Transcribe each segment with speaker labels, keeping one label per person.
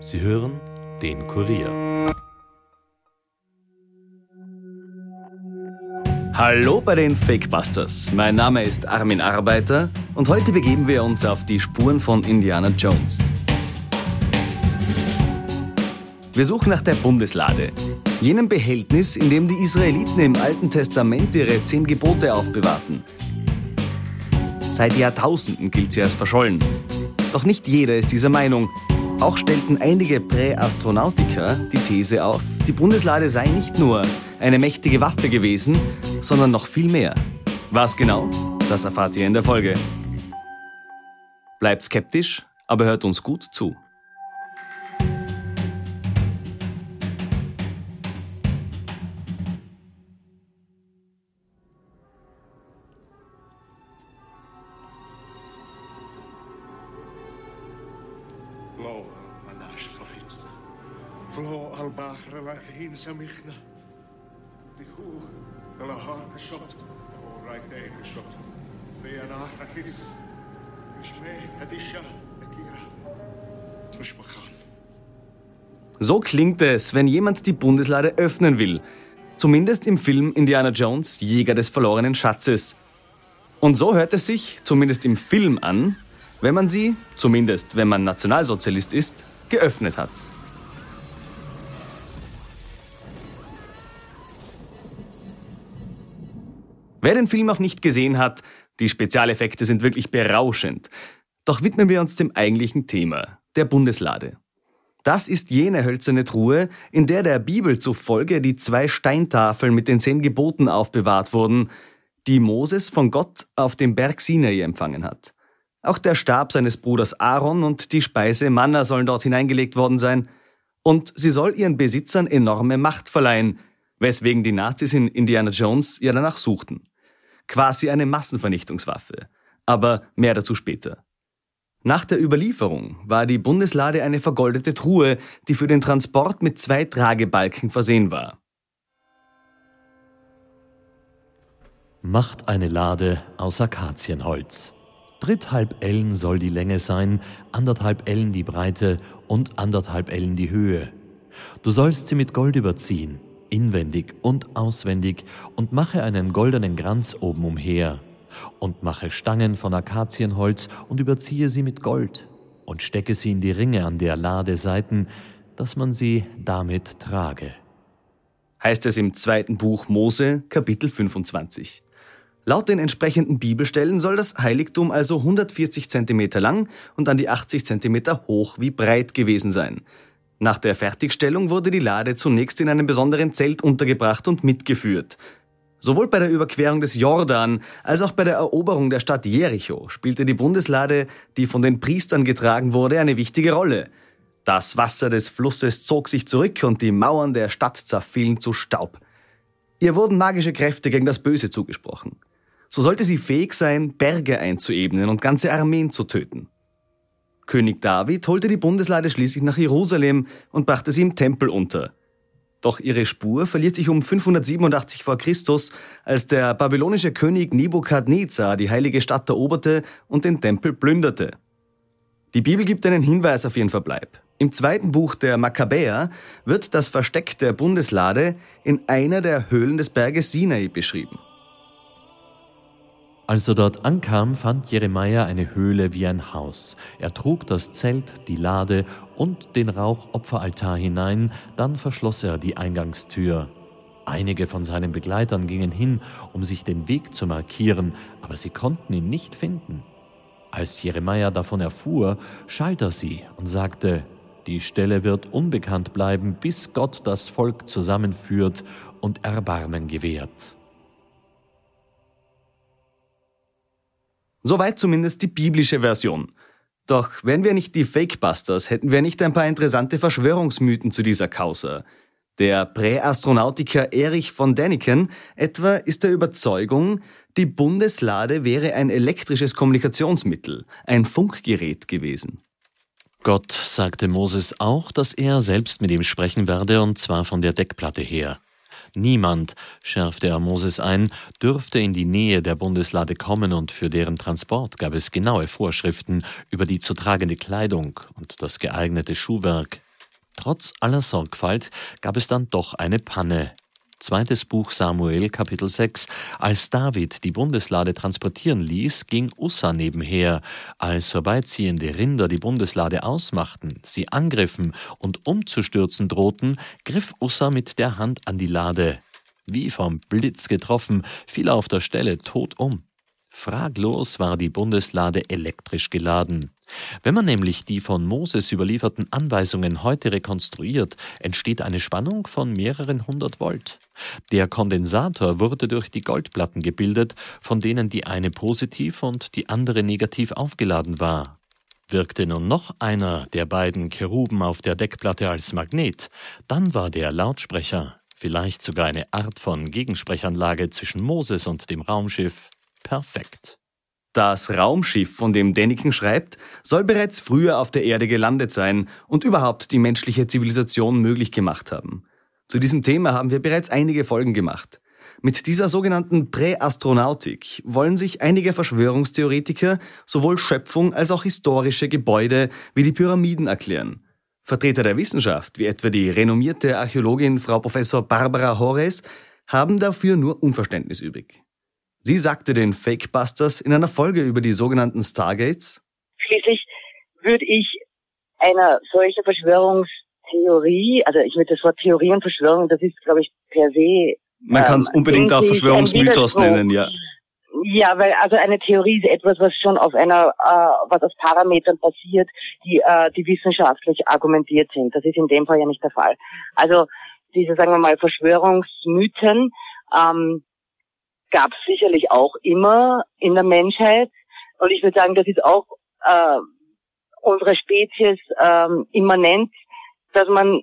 Speaker 1: Sie hören den Kurier.
Speaker 2: Hallo bei den Fakebusters. Mein Name ist Armin Arbeiter und heute begeben wir uns auf die Spuren von Indiana Jones. Wir suchen nach der Bundeslade, jenem Behältnis, in dem die Israeliten im Alten Testament ihre zehn Gebote aufbewahrten. Seit Jahrtausenden gilt sie als verschollen. Doch nicht jeder ist dieser Meinung. Auch stellten einige Präastronautiker die These auf, die Bundeslade sei nicht nur eine mächtige Waffe gewesen, sondern noch viel mehr. Was genau? Das erfahrt ihr in der Folge. Bleibt skeptisch, aber hört uns gut zu. So klingt es, wenn jemand die Bundeslade öffnen will. Zumindest im Film Indiana Jones, Jäger des verlorenen Schatzes. Und so hört es sich, zumindest im Film an, wenn man sie, zumindest wenn man Nationalsozialist ist, geöffnet hat. Wer den Film auch nicht gesehen hat, die Spezialeffekte sind wirklich berauschend. Doch widmen wir uns dem eigentlichen Thema, der Bundeslade. Das ist jene hölzerne Truhe, in der der Bibel zufolge die zwei Steintafeln mit den zehn Geboten aufbewahrt wurden, die Moses von Gott auf dem Berg Sinai empfangen hat. Auch der Stab seines Bruders Aaron und die Speise Manna sollen dort hineingelegt worden sein. Und sie soll ihren Besitzern enorme Macht verleihen, weswegen die Nazis in Indiana Jones ja danach suchten. Quasi eine Massenvernichtungswaffe. Aber mehr dazu später. Nach der Überlieferung war die Bundeslade eine vergoldete Truhe, die für den Transport mit zwei Tragebalken versehen war.
Speaker 1: Macht eine Lade aus Akazienholz. Dritthalb Ellen soll die Länge sein, anderthalb Ellen die Breite und anderthalb Ellen die Höhe. Du sollst sie mit Gold überziehen, inwendig und auswendig, und mache einen goldenen Kranz oben umher. Und mache Stangen von Akazienholz und überziehe sie mit Gold und stecke sie in die Ringe an der Lade Seiten, dass man sie damit trage.
Speaker 2: Heißt es im zweiten Buch Mose, Kapitel 25. Laut den entsprechenden Bibelstellen soll das Heiligtum also 140 cm lang und an die 80 cm hoch wie breit gewesen sein. Nach der Fertigstellung wurde die Lade zunächst in einem besonderen Zelt untergebracht und mitgeführt. Sowohl bei der Überquerung des Jordan als auch bei der Eroberung der Stadt Jericho spielte die Bundeslade, die von den Priestern getragen wurde, eine wichtige Rolle. Das Wasser des Flusses zog sich zurück und die Mauern der Stadt zerfielen zu Staub. Ihr wurden magische Kräfte gegen das Böse zugesprochen. So sollte sie fähig sein, Berge einzuebnen und ganze Armeen zu töten. König David holte die Bundeslade schließlich nach Jerusalem und brachte sie im Tempel unter. Doch ihre Spur verliert sich um 587 v. Chr., als der babylonische König Nebukadnezar die heilige Stadt eroberte und den Tempel plünderte. Die Bibel gibt einen Hinweis auf ihren Verbleib. Im zweiten Buch der Makkabäer wird das Versteck der Bundeslade in einer der Höhlen des Berges Sinai beschrieben.
Speaker 1: Als er dort ankam, fand Jeremia eine Höhle wie ein Haus. Er trug das Zelt, die Lade und den Rauchopferaltar hinein, dann verschloss er die Eingangstür. Einige von seinen Begleitern gingen hin, um sich den Weg zu markieren, aber sie konnten ihn nicht finden. Als Jeremia davon erfuhr, schalt er sie und sagte, die Stelle wird unbekannt bleiben, bis Gott das Volk zusammenführt und Erbarmen gewährt.
Speaker 2: Soweit zumindest die biblische Version. Doch wären wir nicht die Fakebusters, hätten wir nicht ein paar interessante Verschwörungsmythen zu dieser Causa. Der Präastronautiker Erich von Däniken etwa ist der Überzeugung, die Bundeslade wäre ein elektrisches Kommunikationsmittel, ein Funkgerät gewesen.
Speaker 1: Gott sagte Moses auch, dass er selbst mit ihm sprechen werde, und zwar von der Deckplatte her. Niemand, schärfte er Moses ein, dürfte in die Nähe der Bundeslade kommen und für deren Transport gab es genaue Vorschriften über die zu tragende Kleidung und das geeignete Schuhwerk, Trotz aller Sorgfalt gab es dann doch eine Panne. Zweites Buch Samuel, Kapitel 6. Als David die Bundeslade transportieren ließ, ging Ussa nebenher. Als vorbeiziehende Rinder die Bundeslade ausmachten, sie angriffen und umzustürzen drohten, griff Ussa mit der Hand an die Lade. Wie vom Blitz getroffen, fiel er auf der Stelle tot um. Fraglos war die Bundeslade elektrisch geladen. Wenn man nämlich die von Moses überlieferten Anweisungen heute rekonstruiert, entsteht eine Spannung von mehreren hundert Volt. Der Kondensator wurde durch die Goldplatten gebildet, von denen die eine positiv und die andere negativ aufgeladen war. Wirkte nun noch einer der beiden Cheruben auf der Deckplatte als Magnet, dann war der Lautsprecher, vielleicht sogar eine Art von Gegensprechanlage zwischen Moses und dem Raumschiff, perfekt.
Speaker 2: Das Raumschiff, von dem Däniken schreibt, soll bereits früher auf der Erde gelandet sein und überhaupt die menschliche Zivilisation möglich gemacht haben. Zu diesem Thema haben wir bereits einige Folgen gemacht. Mit dieser sogenannten Präastronautik wollen sich einige Verschwörungstheoretiker sowohl Schöpfung als auch historische Gebäude wie die Pyramiden erklären. Vertreter der Wissenschaft, wie etwa die renommierte Archäologin Frau Professor Barbara Hores, haben dafür nur Unverständnis übrig. Sie sagte den Fakebusters in einer Folge über die sogenannten Stargates.
Speaker 3: Schließlich würde ich einer solchen Verschwörungstheorie, also ich würde das Wort Theorie und Verschwörung, das ist, glaube ich, per se.
Speaker 2: Man kann es ähm, unbedingt auch Verschwörungsmythos nennen, ja.
Speaker 3: Ja, weil also eine Theorie ist etwas, was schon auf einer, äh, was aus Parametern passiert, die, äh, die wissenschaftlich argumentiert sind. Das ist in dem Fall ja nicht der Fall. Also diese, sagen wir mal, Verschwörungsmythen ähm, gab es sicherlich auch immer in der Menschheit. Und ich würde sagen, das ist auch äh, unserer Spezies ähm, immanent, dass man,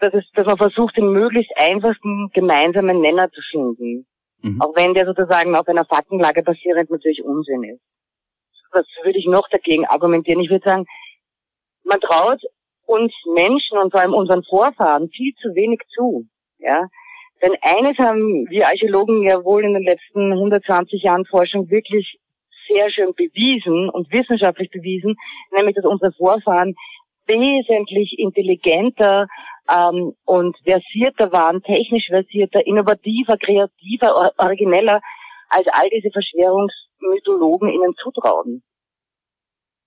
Speaker 3: dass es, dass man versucht, den möglichst einfachsten gemeinsamen Nenner zu finden. Mhm. Auch wenn der sozusagen auf einer Faktenlage basierend natürlich Unsinn ist. Was würde ich noch dagegen argumentieren? Ich würde sagen, man traut uns Menschen und vor allem unseren Vorfahren viel zu wenig zu. Ja, denn eines haben wir Archäologen ja wohl in den letzten 120 Jahren Forschung wirklich sehr schön bewiesen und wissenschaftlich bewiesen, nämlich dass unsere Vorfahren wesentlich intelligenter ähm, und versierter waren, technisch versierter, innovativer, kreativer, origineller, als all diese Verschwörungsmythologen ihnen zutrauen.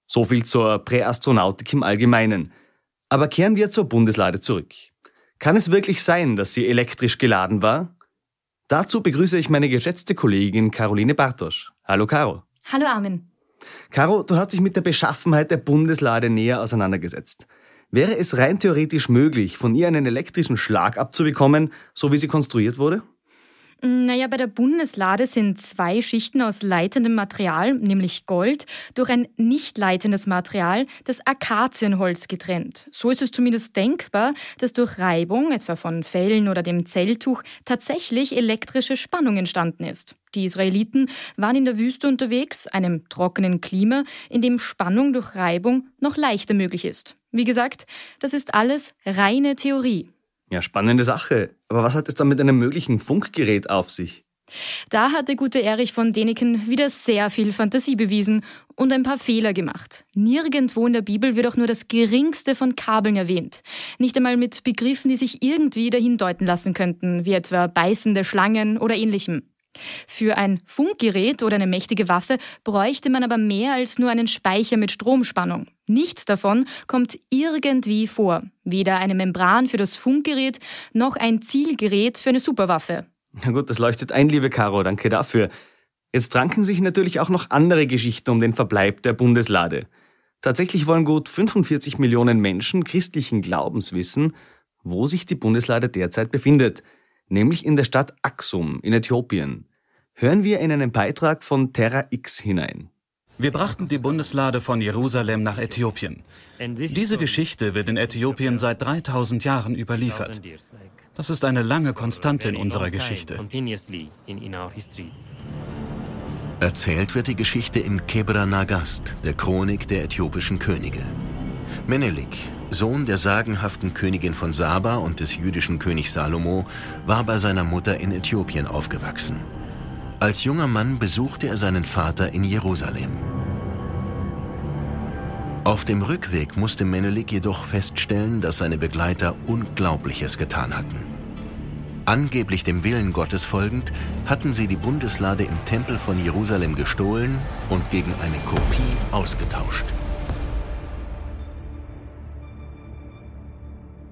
Speaker 2: So viel zur Präastronautik im Allgemeinen. Aber kehren wir zur Bundeslade zurück. Kann es wirklich sein, dass sie elektrisch geladen war? Dazu begrüße ich meine geschätzte Kollegin Caroline Bartosch. Hallo Caro.
Speaker 4: Hallo Armin.
Speaker 2: Caro, du hast dich mit der Beschaffenheit der Bundeslade näher auseinandergesetzt. Wäre es rein theoretisch möglich, von ihr einen elektrischen Schlag abzubekommen, so wie sie konstruiert wurde?
Speaker 4: Naja, bei der Bundeslade sind zwei Schichten aus leitendem Material, nämlich Gold, durch ein nicht leitendes Material, das Akazienholz getrennt. So ist es zumindest denkbar, dass durch Reibung, etwa von Fellen oder dem Zelltuch, tatsächlich elektrische Spannung entstanden ist. Die Israeliten waren in der Wüste unterwegs, einem trockenen Klima, in dem Spannung durch Reibung noch leichter möglich ist. Wie gesagt, das ist alles reine Theorie.
Speaker 2: Ja, spannende Sache. Aber was hat es dann mit einem möglichen Funkgerät auf sich?
Speaker 4: Da hat der gute Erich von Däniken wieder sehr viel Fantasie bewiesen und ein paar Fehler gemacht. Nirgendwo in der Bibel wird auch nur das geringste von Kabeln erwähnt. Nicht einmal mit Begriffen, die sich irgendwie dahin deuten lassen könnten, wie etwa beißende Schlangen oder ähnlichem. Für ein Funkgerät oder eine mächtige Waffe bräuchte man aber mehr als nur einen Speicher mit Stromspannung. Nichts davon kommt irgendwie vor. Weder eine Membran für das Funkgerät noch ein Zielgerät für eine Superwaffe.
Speaker 2: Na gut, das leuchtet ein, liebe Caro, danke dafür. Jetzt ranken sich natürlich auch noch andere Geschichten um den Verbleib der Bundeslade. Tatsächlich wollen gut 45 Millionen Menschen christlichen Glaubens wissen, wo sich die Bundeslade derzeit befindet – nämlich in der Stadt Aksum in Äthiopien. Hören wir in einen Beitrag von Terra X hinein.
Speaker 5: Wir brachten die Bundeslade von Jerusalem nach Äthiopien. Diese Geschichte wird in Äthiopien seit 3000 Jahren überliefert. Das ist eine lange Konstante in unserer Geschichte.
Speaker 6: Erzählt wird die Geschichte im Kebra Nagast, der Chronik der äthiopischen Könige. Menelik, Sohn der sagenhaften Königin von Saba und des jüdischen Königs Salomo, war bei seiner Mutter in Äthiopien aufgewachsen. Als junger Mann besuchte er seinen Vater in Jerusalem. Auf dem Rückweg musste Menelik jedoch feststellen, dass seine Begleiter Unglaubliches getan hatten. Angeblich dem Willen Gottes folgend, hatten sie die Bundeslade im Tempel von Jerusalem gestohlen und gegen eine Kopie ausgetauscht.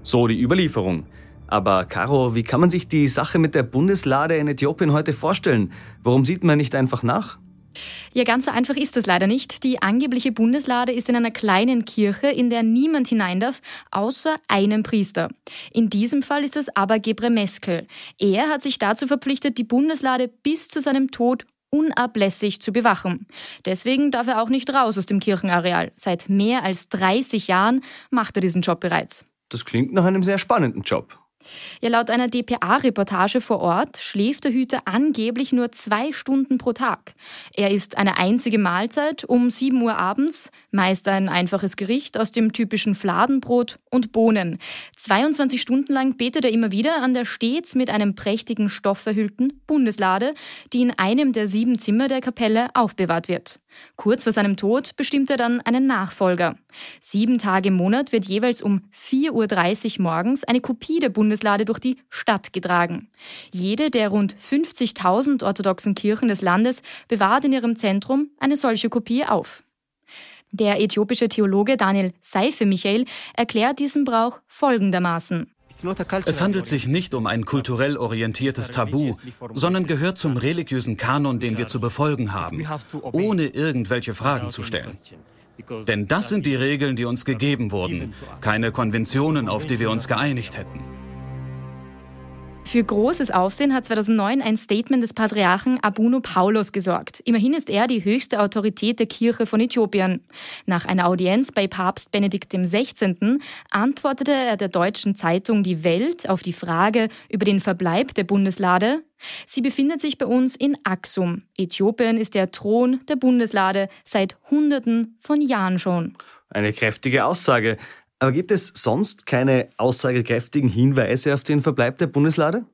Speaker 2: So die Überlieferung. Aber Caro, wie kann man sich die Sache mit der Bundeslade in Äthiopien heute vorstellen? Warum sieht man nicht einfach nach?
Speaker 4: Ja, ganz so einfach ist das leider nicht. Die angebliche Bundeslade ist in einer kleinen Kirche, in der niemand hinein darf, außer einem Priester. In diesem Fall ist es aber Gebre Meskel. Er hat sich dazu verpflichtet, die Bundeslade bis zu seinem Tod unablässig zu bewachen. Deswegen darf er auch nicht raus aus dem Kirchenareal. Seit mehr als 30 Jahren macht er diesen Job bereits.
Speaker 2: Das klingt nach einem sehr spannenden Job.
Speaker 4: Ja, laut einer DPA-Reportage vor Ort schläft der Hüter angeblich nur zwei Stunden pro Tag. Er isst eine einzige Mahlzeit um 7 Uhr abends, meist ein einfaches Gericht aus dem typischen Fladenbrot und Bohnen. 22 Stunden lang betet er immer wieder an der stets mit einem prächtigen Stoff verhüllten Bundeslade, die in einem der sieben Zimmer der Kapelle aufbewahrt wird. Kurz vor seinem Tod bestimmt er dann einen Nachfolger. Sieben Tage im Monat wird jeweils um 4.30 Uhr morgens eine Kopie der Bundeslade durch die Stadt getragen. Jede der rund 50.000 orthodoxen Kirchen des Landes bewahrt in ihrem Zentrum eine solche Kopie auf. Der äthiopische Theologe Daniel Seife Michael erklärt diesen Brauch folgendermaßen.
Speaker 5: Es handelt sich nicht um ein kulturell orientiertes Tabu, sondern gehört zum religiösen Kanon, den wir zu befolgen haben, ohne irgendwelche Fragen zu stellen. Denn das sind die Regeln, die uns gegeben wurden, keine Konventionen, auf die wir uns geeinigt hätten.
Speaker 4: Für großes Aufsehen hat 2009 ein Statement des Patriarchen Abuno Paulos gesorgt. Immerhin ist er die höchste Autorität der Kirche von Äthiopien. Nach einer Audienz bei Papst Benedikt XVI. antwortete er der deutschen Zeitung Die Welt auf die Frage über den Verbleib der Bundeslade. Sie befindet sich bei uns in Aksum. Äthiopien ist der Thron der Bundeslade seit Hunderten von Jahren schon.
Speaker 2: Eine kräftige Aussage. Aber gibt es sonst keine aussagekräftigen Hinweise auf den Verbleib der Bundeslade?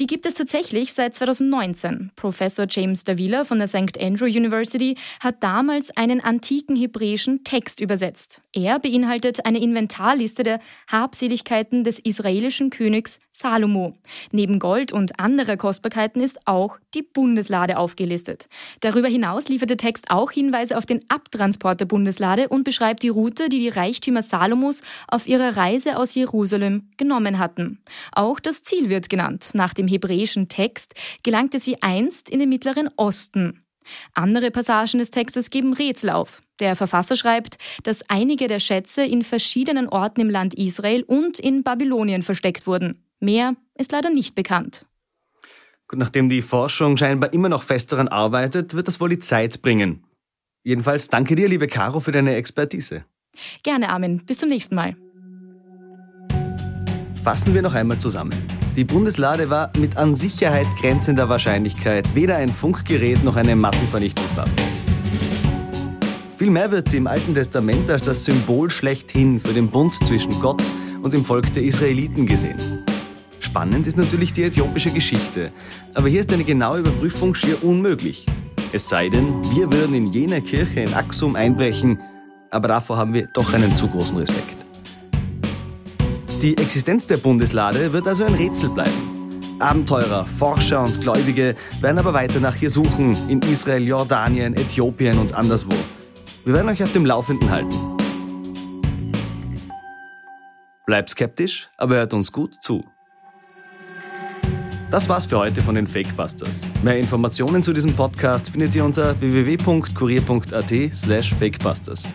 Speaker 4: Die gibt es tatsächlich seit 2019. Professor James Davila von der St. Andrew University hat damals einen antiken hebräischen Text übersetzt. Er beinhaltet eine Inventarliste der Habseligkeiten des israelischen Königs Salomo. Neben Gold und anderer Kostbarkeiten ist auch die Bundeslade aufgelistet. Darüber hinaus liefert der Text auch Hinweise auf den Abtransport der Bundeslade und beschreibt die Route, die die Reichtümer Salomos auf ihrer Reise aus Jerusalem genommen hatten. Auch das Ziel wird genannt. Nach dem hebräischen Text gelangte sie einst in den Mittleren Osten. Andere Passagen des Textes geben Rätsel auf. Der Verfasser schreibt, dass einige der Schätze in verschiedenen Orten im Land Israel und in Babylonien versteckt wurden. Mehr ist leider nicht bekannt.
Speaker 2: Gut, nachdem die Forschung scheinbar immer noch fest daran arbeitet, wird das wohl die Zeit bringen. Jedenfalls danke dir, liebe Caro, für deine Expertise.
Speaker 4: Gerne, Armin. Bis zum nächsten Mal.
Speaker 2: Fassen wir noch einmal zusammen. Die Bundeslade war mit an Sicherheit grenzender Wahrscheinlichkeit weder ein Funkgerät noch eine Massenvernichtungswaffe. Vielmehr wird sie im Alten Testament als das Symbol schlechthin für den Bund zwischen Gott und dem Volk der Israeliten gesehen. Spannend ist natürlich die äthiopische Geschichte, aber hier ist eine genaue Überprüfung schier unmöglich. Es sei denn, wir würden in jener Kirche in Axum einbrechen, aber davor haben wir doch einen zu großen Respekt. Die Existenz der Bundeslade wird also ein Rätsel bleiben. Abenteurer, Forscher und Gläubige werden aber weiter nach ihr suchen, in Israel, Jordanien, Äthiopien und anderswo. Wir werden euch auf dem Laufenden halten. Bleibt skeptisch, aber hört uns gut zu. Das war's für heute von den Fakebusters. Mehr Informationen zu diesem Podcast findet ihr unter www.kurier.at/fakebusters.